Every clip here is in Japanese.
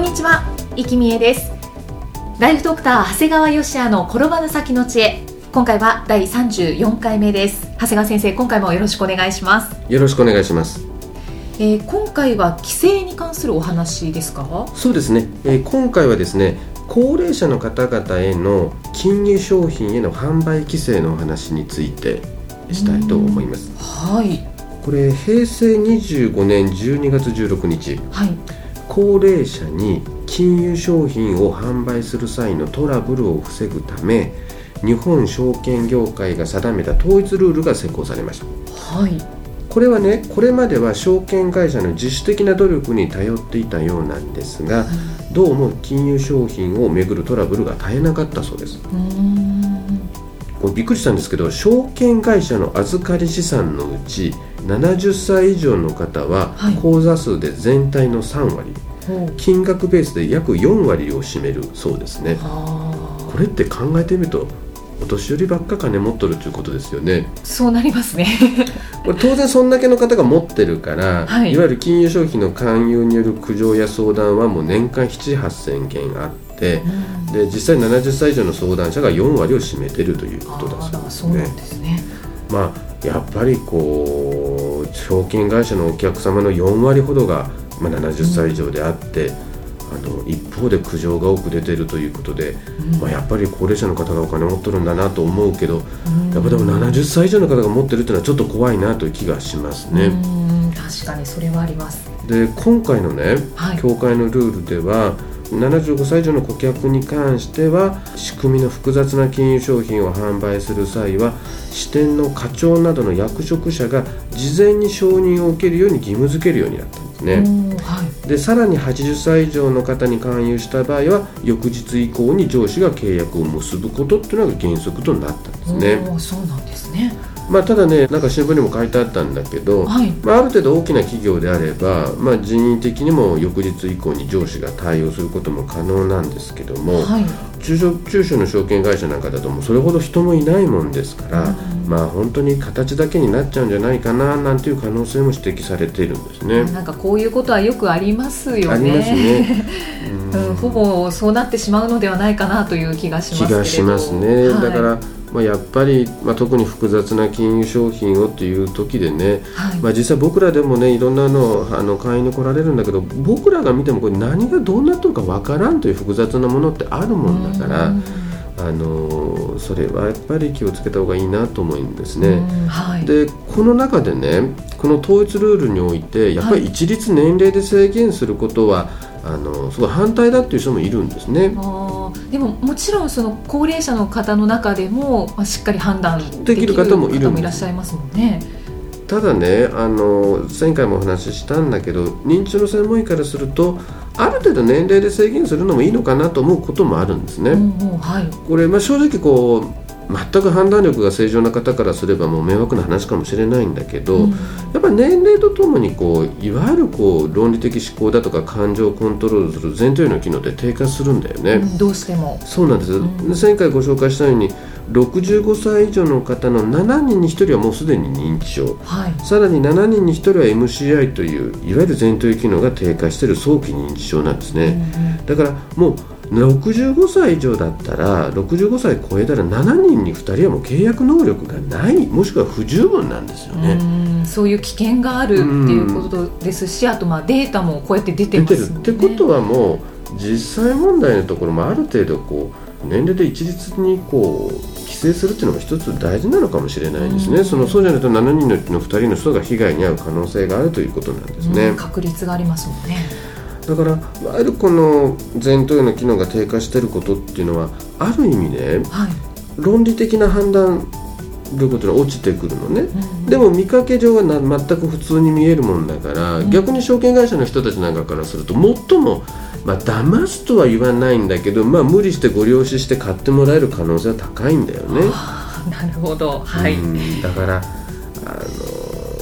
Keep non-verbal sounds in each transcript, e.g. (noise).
んにちは、いきみえです。ライフドクター長谷川芳也の転ばぬ先の知恵。今回は第34回目です。長谷川先生今回もよろしくお願いします。よろしくお願いします。えー今回は規制に関するお話ですか？そうですね、えー今回はですね、高齢者の方々への金融商品への販売規制のお話についてしたいと思います。はい。これ平成25年12月16日、はい高齢者に金融商品を販売する際のトラブルを防ぐため、日本証券業界が定めた統一ルールが施行されました。はい。これはねこれまでは証券会社の自主的な努力に頼っていたようなんですがどうも金融商品をめぐるトラブルが絶えなかったそうですびっくりしたんですけど証券会社の預かり資産のうち70歳以上の方ははい。口座数で全体の3割、ほう。金額ベースで約4割を占めるそうですね。あ。これって考えてみるとお年寄りばっか金持っとるということですよね。ーそうなりますね。(laughs) これ当然そんだけの方が持ってるから、はい。い、わゆる金融商品の勧誘による苦情や相談はもう年間7、8000件あって、で実際70歳以上の相談者が4割を占めてるということだそうですね。まあやっぱりこう証券会社のお客様の4割ほどが、まあ、70歳以上であって、あの一方で苦情が多く出てるということで、まあ、やっぱり高齢者の方がお金持ってるんだなと思うけど、やっぱでも70歳以上の方が持ってるっていうのはちょっと怖いなという気がしますね。確かにそれはあります。で今回のね、はい。協会のルールでは75歳以上の顧客に関しては仕組みの複雑な金融商品を販売する際は支店の課長などの役職者が事前に承認を受けるように義務付けるようになったんですね。はいでさらに80歳以上の方に勧誘した場合は翌日以降に上司が契約を結ぶことっていうのが原則となったんですね。そうなんですねまあ、ただねなんか新聞にも書いてあったんだけど、はい。まあ、ある程度大きな企業であれば、まあ、人為的にも翌日以降に上司が対応することも可能なんですけども、はい。中小中小の証券会社なんかだともうそれほど人もいないもんですから、まあ本当に形だけになっちゃうんじゃないかななんていう可能性も指摘されているんですね。なんかこういうことはよくありますよね。ありますね。(laughs) うん、ほぼそうなってしまうのではないかなという気がしますけれど。気がしますね、はい。だから、まあ、やっぱり、まあ、特に複雑な金融商品をという時でね、はい。まあ、実際僕らでもねいろんなのあの会員に来られるんだけど僕らが見てもこれ何がどうなってるかわからんという複雑なものってあるもんだから、うん。あのそれはやっぱり気をつけた方がいいなと思うんですね。うん。はい。でこの中でねこの統一ルールにおいてやっぱり一律年齢で制限することは、あのすごい反対だっていう人もいるんですね。でももちろんその高齢者の方の中でも、まあ、しっかり判断できる方もいるらっしゃいますもんね。ただねあの前回もお話ししたんだけど認知症の専門医からするとある程度年齢で制限するのもいいのかなと思うこともあるんですね。うんうんはいこれ、まあ、正直こう全く判断力が正常な方からすればもう迷惑な話かもしれないんだけど、うん。やっぱり年齢とともにこういわゆるこう論理的思考だとか感情をコントロールする前頭葉の機能って低下するんだよね。うん。どうしても。そうなんです、前回ご紹介したように65歳以上の方の7人に1人はもうすでに認知症。はい。さらに7人に1人は MCI といういわゆる前頭葉機能が低下している早期認知症なんですね、だからもう65歳以上だったら65歳超えたら7人に2人はもう契約能力がない。もしくは不十分なんですよね、うんそういう危険があるっていうことですし、あとまあデータもこうやって出てますね。ってことはもう実際問題のところもある程度こう年齢で一律にこう規制するっていうのが一つ大事なのかもしれないですね、うん。そのそうじゃないと7人のうちの2人の人が被害に遭う可能性があるということなんですね、うん確率がありますもんね。だからいわゆるこの前頭葉の機能が低下していることっていうのはある意味ねはい。論理的な判断どういうことは落ちてくるのね、うんでも見かけ上はな全く普通に見えるもんだから、うん。逆に証券会社の人たちなんかからすると最もまあ騙すとは言わないんだけど、まあ、無理してご了承して買ってもらえる可能性は高いんだよね。なるほど。はい、うん。だから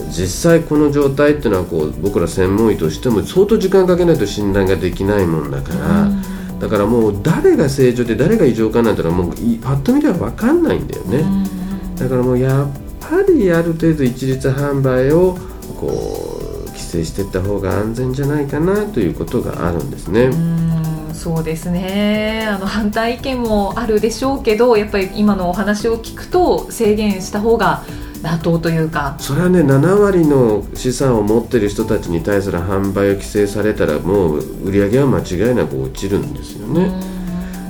実際この状態っていうのはこう僕ら専門医としても相当時間かけないと診断ができないもんだから、うん。だからもう誰が正常で誰が異常かなんてのはもういパッと見では分かんないんだよね、うん。だからもうやっぱりある程度一律販売をこう規制していった方が安全じゃないかなということがあるんですね。うんそうですね。あの反対意見もあるでしょうけどやっぱり今のお話を聞くと制限した方が妥当というか。それはね7割の資産を持ってる人たちに対する販売を規制されたらもう売り上げは間違いなく落ちるんですよね。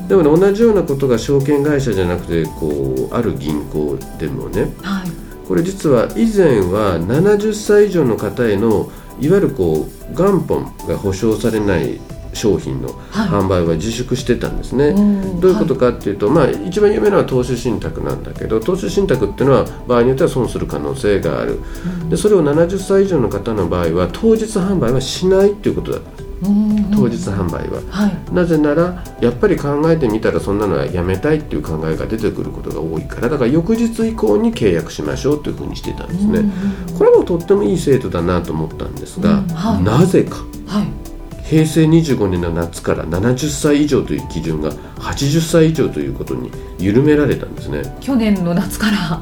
でもね同じようなことが証券会社じゃなくてこうある銀行でもねはい。これ実は以前は70歳以上の方へのいわゆるこう元本が保証されない商品のはい。販売は自粛してたんですね。ん。どういうことかっていうと、まあ、一番有名なのは投資信託なんだけど投資信託っていうのは場合によっては損する可能性がある。でそれを70歳以上の方の場合は当日販売はしないっていうことだ。ったうん。当日販売は。はい。なぜならやっぱり考えてみたらそんなのはやめたいっていう考えが出てくることが多いからだから翌日以降に契約しましょうというふうにしてたんですね。これもとってもいい制度だなと思ったんですが、うん。はい。なぜか。はい平成25年の夏から70歳以上という基準が80歳以上ということに緩められたんですね。去年の夏から。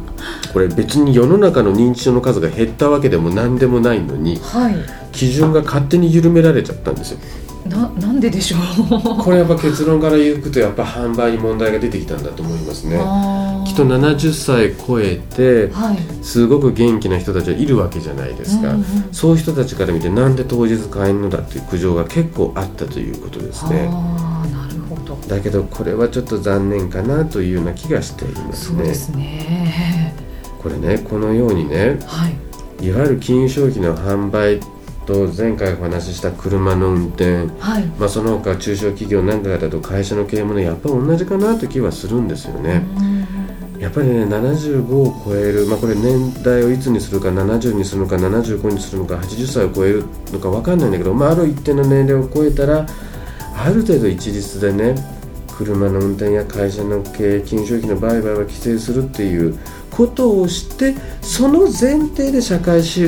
これ別に世の中の認知症の数が減ったわけでも何でもないのにはい。基準が勝手に緩められちゃったんですよななんででしょう？(laughs) これやっぱ結論から言うとやっぱ販売に問題が出てきたんだと思いますね。きっと70歳超えてはい。すごく元気な人たちはいるわけじゃないですか、うんうんそういう人たちから見てなんで当日買えんのだっていう苦情が結構あったということですね。ああなるほど。だけどこれはちょっと残念かなというような気がしていますね。そうですね。これねこのようにねはい。いわゆる金融商品の販売と前回お話しした車の運転。はい。まあ、その他中小企業なんかだと会社の経営もねやっぱり同じかなという気はするんですよね。やっぱりね75を超える、まあ、これ年代をいつにするか70にするのか75にするのか80歳を超えるのか分かんないんだけど、まあ、ある一定の年齢を超えたらある程度一律でね車の運転や会社の経営金融商品の売買は規制するっていうことをしてその前提で社会資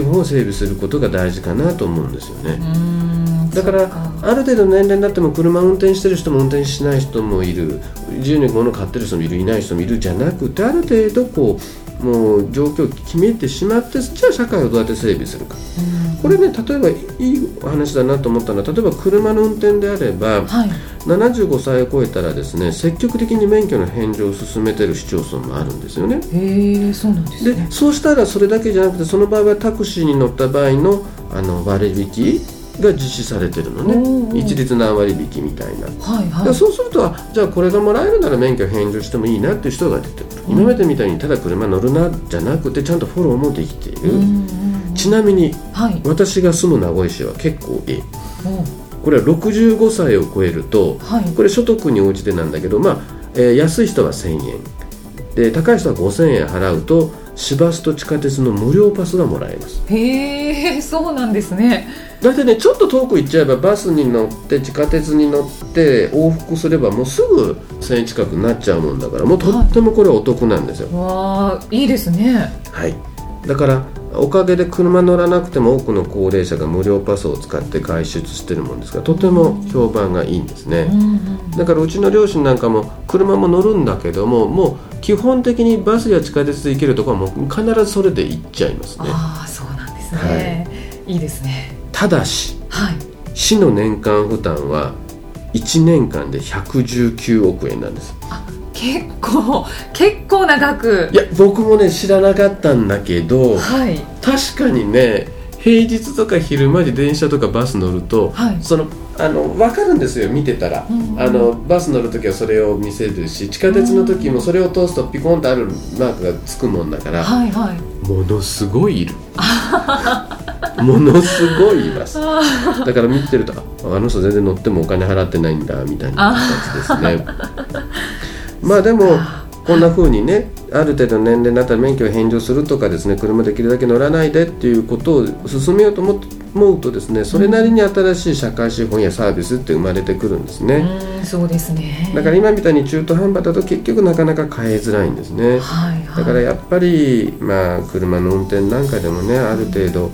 本を整備することが大事かなと思うんですよね。うんだからある程度の年齢になっても車運転してる人も運転しない人もいる自由に物を買ってる人もいるいない人もいるじゃなくてある程度こうもう状況を決めてしまってじゃあ社会をどうやって整備するか。これね例えばいいお話だなと思ったのは例えば車の運転であればはい。75歳を超えたらですね積極的に免許の返上を進めてる市町村もあるんですよね。へえそうなんですね。でそうしたらそれだけじゃなくてその場合はタクシーに乗った場合のあの割引が実施されてるのね。一律何割引みたいな。はいはい。でそうするとあじゃあこれがもらえるなら免許返上してもいいなっていう人が出てくる、うん。今までみたいにただ車乗るなじゃなくてちゃんとフォローもできている、うんうんちなみにはい。私が住む名古屋市は結構いいおこれは65歳を超えるとはい。これ所得に応じてなんだけど、まあえー安い人は1000円。で高い人は5000円払うと市バスと地下鉄の無料パスがもらえます。へえそうなんですねだってねちょっと遠く行っちゃえばバスに乗って地下鉄に乗って往復すればもうすぐ1000円近くなっちゃうもんだからもうとってもこれお得なんですよ。わあいいですね。はいだからおかげで車乗らなくても多くの高齢者が無料パスを使って外出してるもんですからとても評判がいいんですね、うんうんだからうちの両親なんかも車も乗るんだけどももう基本的にバスや地下鉄で行けるところはもう必ずそれで行っちゃいますね。ああそうなんですね、い、いですねただしはい。市の年間負担は1年間で119億円なんです。結構結構な額いや僕もね知らなかったんだけどはい。確かにね平日とか昼間に電車とかバス乗ると、はい。そのあの分かるんですよ見てたら、うんうんあのバス乗る時はそれを見せるし地下鉄の時もそれを通すとピコンとあるマークがつくもんだから、はいはい。ものすごいいる (laughs) ものすごいいます。だから見てるとああの人全然乗ってもお金払ってないんだみたいな感じですね。まあでもこんな風にねある程度の年齢になったら免許を返上するとかですね車できるだけ乗らないでっていうことを進めようと思うとですねそれなりに新しい社会資本やサービスって生まれてくるんですね。そうですね。だから今みたいに中途半端だと結局なかなか変えづらいんですね。はいはい、だからやっぱり、まあ、車の運転なんかでもねある程度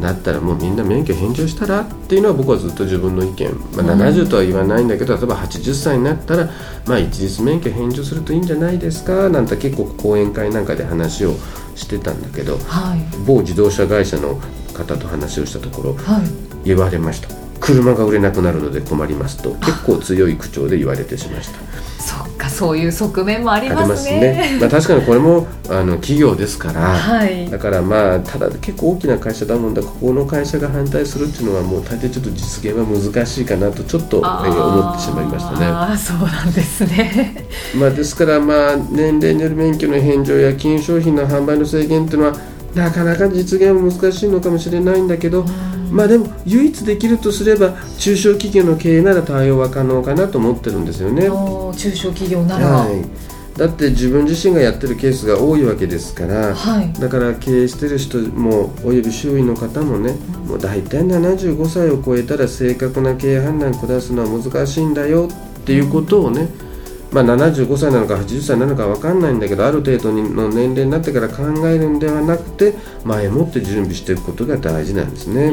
こうなったらもうみんな免許返上したらっていうのは僕はずっと自分の意見、まあ、70とは言わないんだけど、例えば80歳になったら、まあ、一律免許返上するといいんじゃないですかなんて結構講演会なんかで話をしてたんだけど、はい、某自動車会社の方と話をしたところ、はい、言われました。車が売れなくなるので困りますと結構強い口調で言われてしました。そっかそういう側面もありますね。まあ、確かにこれもあの企業ですから、はい、だからまあただ結構大きな会社だもんだここの会社が反対するっていうのはもう大抵ちょっと実現は難しいかなとちょっと、えー、思ってしまいましたね。あそうなんですね。まあですからまあ年齢による免許の返上や金融商品の販売の制限っていうのはなかなか実現は難しいのかもしれないんだけど。うんまあでも唯一できるとすれば中小企業の経営なら対応は可能かなと思ってるんですよね。中小企業なら、はい、だって自分自身がやってるケースが多いわけですから、はい、だから経営してる人もおよび周囲の方もね、うん、もう大体75歳を超えたら正確な経営判断を下すのは難しいんだよっていうことをね、うんまあ、75歳なのか80歳なのか分かんないんだけどある程度の年齢になってから考えるんではなくて前もって準備していくことが大事なんですね。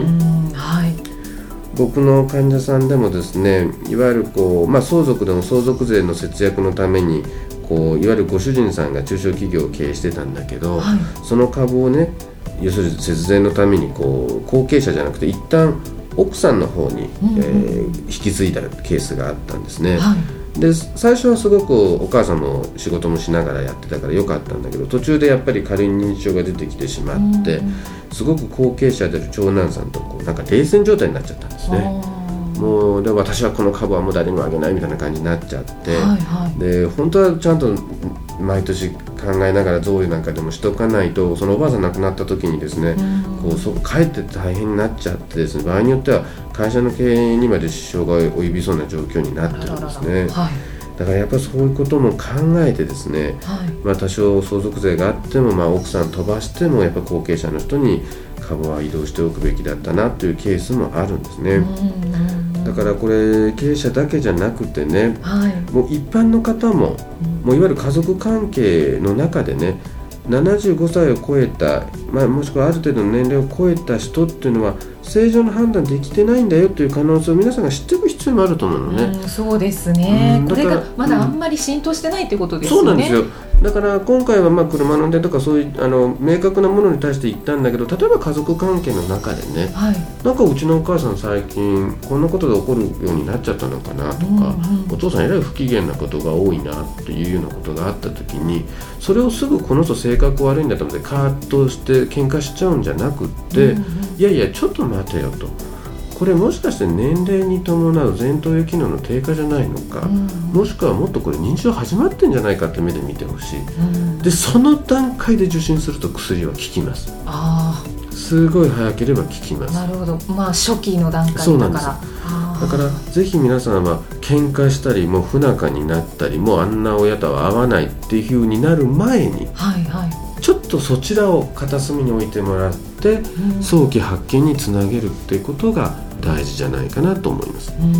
はい、僕の患者さんでもですねいわゆるこう、まあ、相続でも相続税の節約のためにこういわゆるご主人さんが中小企業を経営してたんだけど、はい、その株をね要するに節税のためにこう後継者じゃなくて一旦奥さんの方に、うんうん、えー、引き継いだケースがあったんですね。はいで最初はすごくお母さんも仕事もしながらやってたからよかったんだけど途中でやっぱり軽い認知症が出てきてしまってすごく後継者である長男さんとこうなんか冷戦状態になっちゃったんですね。もうで私はこの株はもう誰にもあげないみたいな感じになっちゃって、はいはい、で本当はちゃんと毎年考えながら贈与なんかでもしておかないとそのおばあさん亡くなった時にですね、こうそこ帰って大変になっちゃってですね場合によっては会社の経営にまで支障が及びそうな状況になってるんですね。はい。だからやっぱりそういうことも考えてですね、はい、まあ、多少相続税があっても、まあ、奥さん飛ばしてもやっぱ後継者の人に株は移動しておくべきだったなというケースもあるんですね。だからこれ経営者だけじゃなくてね、はい、もう一般の方も、もういわゆる家族関係の中でね75歳を超えた、まあ、もしくはある程度の年齢を超えた人っていうのは正常な判断できてないんだよという可能性を皆さんが知っておく必要もあると思うのね。うそうですね、これがまだあんまり浸透してないということですよね。そうなんですよだから今回はまあ車の運転とかそういうあの明確なものに対して言ったんだけど例えば家族関係の中でね、はい、なんかうちのお母さん最近こんなことで起こるようになっちゃったのかなとか、うんうん、お父さんえらい不機嫌なことが多いなっていうようなことがあった時にそれをすぐこの人性格悪いんだと思ってカーッとして喧嘩しちゃうんじゃなくって、うんうん、いやいやちょっと待てよと。これもしかして年齢に伴う前頭葉機能の低下じゃないのか、うん、もしくはもっとこれ認知症始まってんじゃないかって目で見てほしい、うん、でその段階で受診すると薬は効きます。あすごい早ければ効きます。なるほど。まあ初期の段階そうなんです。だからぜひ皆さんは喧嘩したりもう不仲になったりもうあんな親とは会わないっていうふうになる前に、はいはい、とそちらを片隅に置いてもらって、うん、早期発見につなげるっていうことが大事じゃないかなと思います。うんう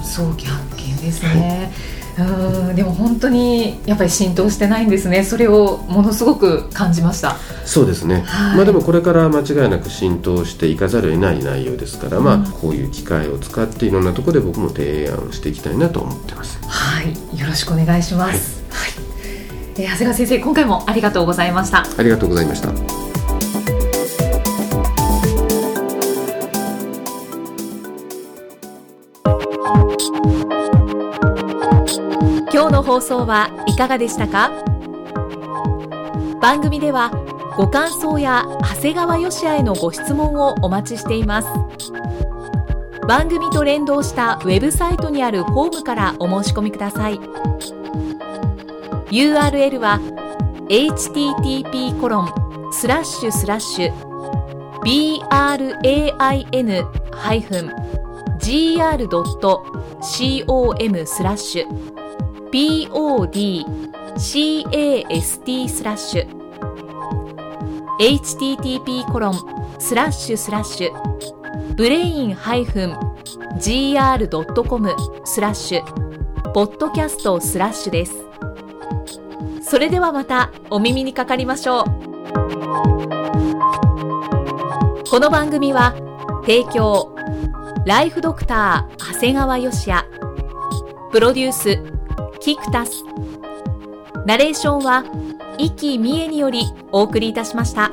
ん、早期発見ですね、はい、うん。でも本当にやっぱり浸透してないんですね。それをものすごく感じました。そうですね、はい、まあでもこれから間違いなく浸透していかざるを得ない内容ですから、うん、まあこういう機会を使っていろんなところで僕も提案していきたいなと思ってます。はい。よろしくお願いします、はい、はい、えー、長谷川先生今回もありがとうございました。ありがとうございました。今日の放送はいかがでしたか？番組ではご感想や長谷川よしあへのご質問をお待ちしています。番組と連動したウェブサイトにあるホームからお申し込みください URL は http コロンスラッシュスラッシュ。Brain-gr.com スラッシュ podcast スラッシュ。http コロンスラッシュスラッシュブレイン -gr.com スラッシュ。ポッドキャストスラッシュです。それではまたお耳にかかりましょう。この番組は提供ライフドクター長谷川義也。プロデュースキクタス。ナレーションは生きみえによりお送りいたしました。